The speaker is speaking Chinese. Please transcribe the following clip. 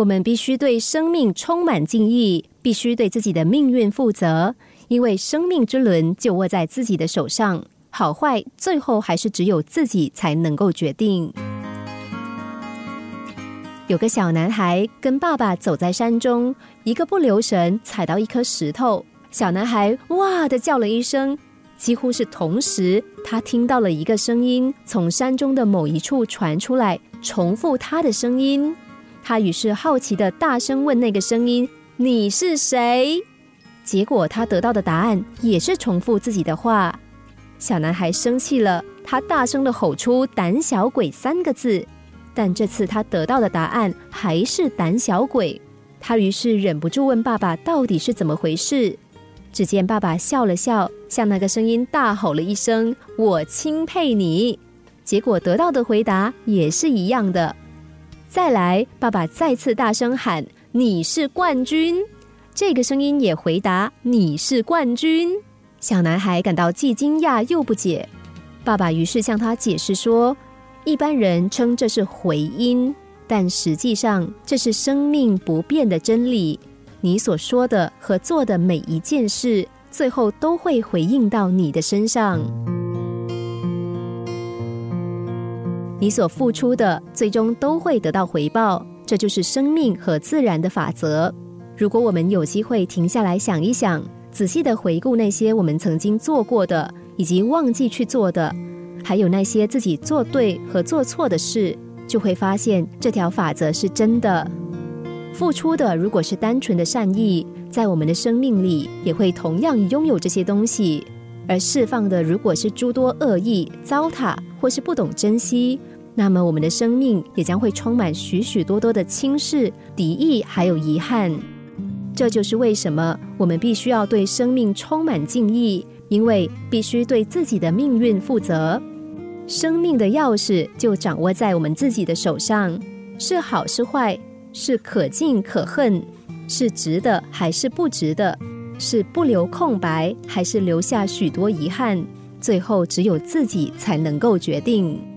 我们必须对生命充满敬意，必须对自己的命运负责，因为生命之轮就握在自己的手上，好坏最后还是只有自己才能够决定。有个小男孩跟爸爸走在山中，一个不留神踩到一颗石头，小男孩哇的叫了一声，几乎是同时，他听到了一个声音从山中的某一处传出来，重复他的声音。他于是好奇的大声问那个声音：“你是谁？”结果他得到的答案也是重复自己的话。小男孩生气了，他大声的吼出“胆小鬼”三个字。但这次他得到的答案还是胆小鬼，他于是忍不住问爸爸到底是怎么回事。只见爸爸笑了笑，向那个声音大吼了一声：“我钦佩你。”结果得到的回答也是一样的。再来，爸爸再次大声喊：“你是冠军！”这个声音也回答：“你是冠军。”小男孩感到既惊讶又不解。爸爸于是向他解释说。一般人称这是回音，但实际上这是生命不变的真理。你所说的和做的每一件事，最后都会回应到你的身上。你所付出的，最终都会得到回报。这就是生命和自然的法则。如果我们有机会停下来想一想，仔细的回顾那些我们曾经做过的，以及忘记去做的。还有那些自己做对和做错的事，就会发现这条法则是真的。付出的如果是单纯的善意，在我们的生命里也会同样拥有这些东西；而释放的如果是诸多恶意、糟蹋或是不懂珍惜，那么我们的生命也将会充满许许多多的轻视、敌意还有遗憾。这就是为什么我们必须要对生命充满敬意，因为必须对自己的命运负责。生命的钥匙就掌握在我们自己的手上，是好是坏，是可敬可恨，是值得还是不值得，是不留空白还是留下许多遗憾，最后只有自己才能够决定。